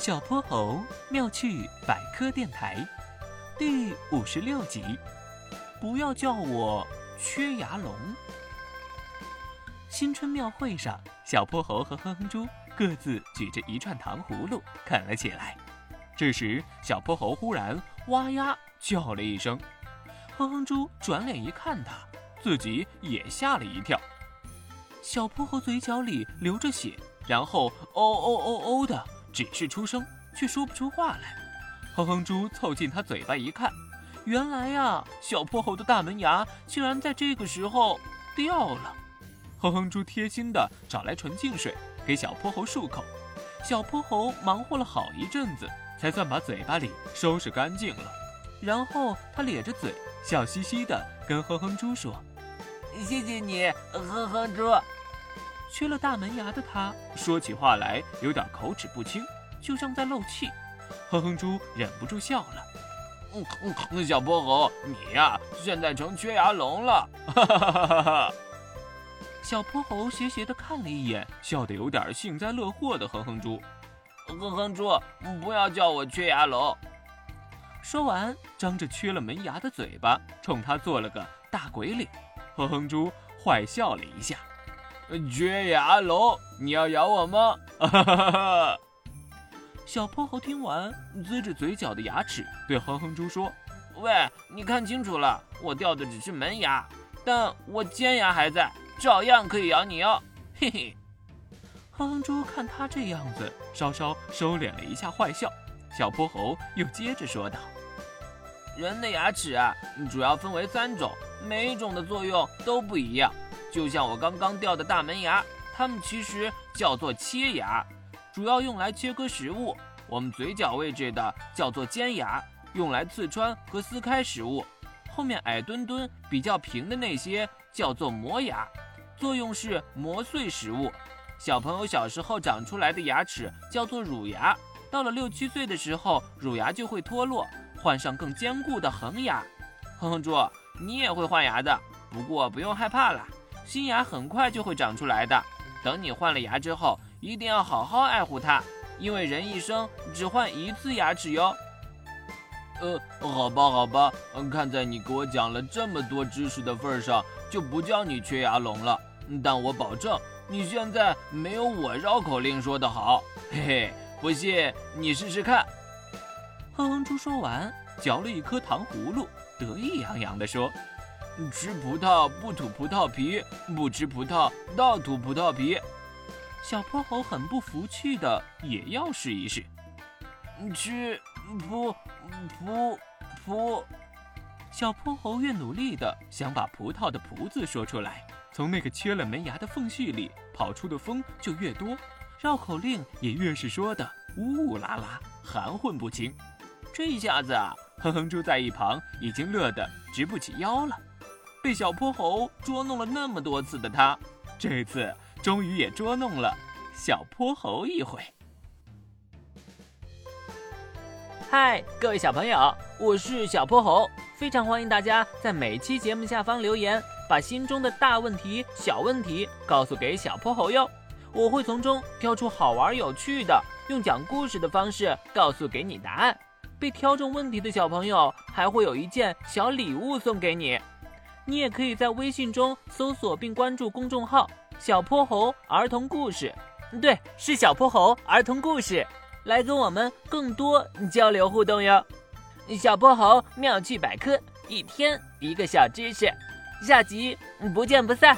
小泼猴妙趣百科电台第五十六集，不要叫我缺牙龙。新春庙会上，小泼猴和哼哼猪各自举着一串糖葫芦啃了起来。这时，小泼猴忽然哇呀叫了一声，哼哼猪转脸一看，他自己也吓了一跳。小泼猴嘴角里流着血，然后哦哦哦哦的。只是出声，却说不出话来。哼哼猪凑近他嘴巴一看，原来呀，小泼猴的大门牙竟然在这个时候掉了。哼哼猪贴心的找来纯净水给小泼猴漱口。小泼猴忙活了好一阵子，才算把嘴巴里收拾干净了。然后他咧着嘴，笑嘻嘻的跟哼哼猪说：“谢谢你，哼哼猪。”缺了大门牙的他，说起话来有点口齿不清，就像在漏气。哼哼猪忍不住笑了：“嗯嗯，小泼猴，你呀，现在成缺牙龙了！”哈哈哈哈哈！小泼猴斜斜的看了一眼，笑得有点幸灾乐祸的哼哼猪：“哼哼猪，不要叫我缺牙龙。”说完，张着缺了门牙的嘴巴，冲他做了个大鬼脸。哼哼猪坏笑了一下。缺牙龙，你要咬我吗？小泼猴听完，呲着嘴角的牙齿对哼哼猪说：“喂，你看清楚了，我掉的只是门牙，但我尖牙还在，照样可以咬你哦。”嘿嘿。哼哼猪看他这样子，稍稍收敛了一下坏笑。小泼猴又接着说道：“人的牙齿啊，主要分为三种，每一种的作用都不一样。”就像我刚刚掉的大门牙，它们其实叫做切牙，主要用来切割食物。我们嘴角位置的叫做尖牙，用来刺穿和撕开食物。后面矮墩墩、比较平的那些叫做磨牙，作用是磨碎食物。小朋友小时候长出来的牙齿叫做乳牙，到了六七岁的时候，乳牙就会脱落，换上更坚固的恒牙。哼哼猪，你也会换牙的，不过不用害怕了。新牙很快就会长出来的。等你换了牙之后，一定要好好爱护它，因为人一生只换一次牙齿哟。呃，好吧，好吧，看在你给我讲了这么多知识的份上，就不叫你缺牙龙了。但我保证，你现在没有我绕口令说的好。嘿嘿，不信你试试看。哼哼猪说完，嚼了一颗糖葫芦，得意洋洋地说。吃葡萄不吐葡萄皮，不吃葡萄倒吐葡萄皮。小泼猴很不服气的也要试一试。吃葡葡葡。小泼猴越努力的想把葡萄的“葡”字说出来，从那个缺了门牙的缝隙里跑出的风就越多，绕口令也越是说的呜呜啦啦，含混不清。这下子啊，哼哼猪在一旁已经乐得直不起腰了。被小泼猴捉弄了那么多次的他，这次终于也捉弄了小泼猴一回。嗨，各位小朋友，我是小泼猴，非常欢迎大家在每期节目下方留言，把心中的大问题、小问题告诉给小泼猴哟，我会从中挑出好玩有趣的，用讲故事的方式告诉给你答案。被挑中问题的小朋友还会有一件小礼物送给你。你也可以在微信中搜索并关注公众号“小泼猴儿童故事”，对，是小泼猴儿童故事，来跟我们更多交流互动哟。小泼猴妙趣百科，一天一个小知识，下集不见不散。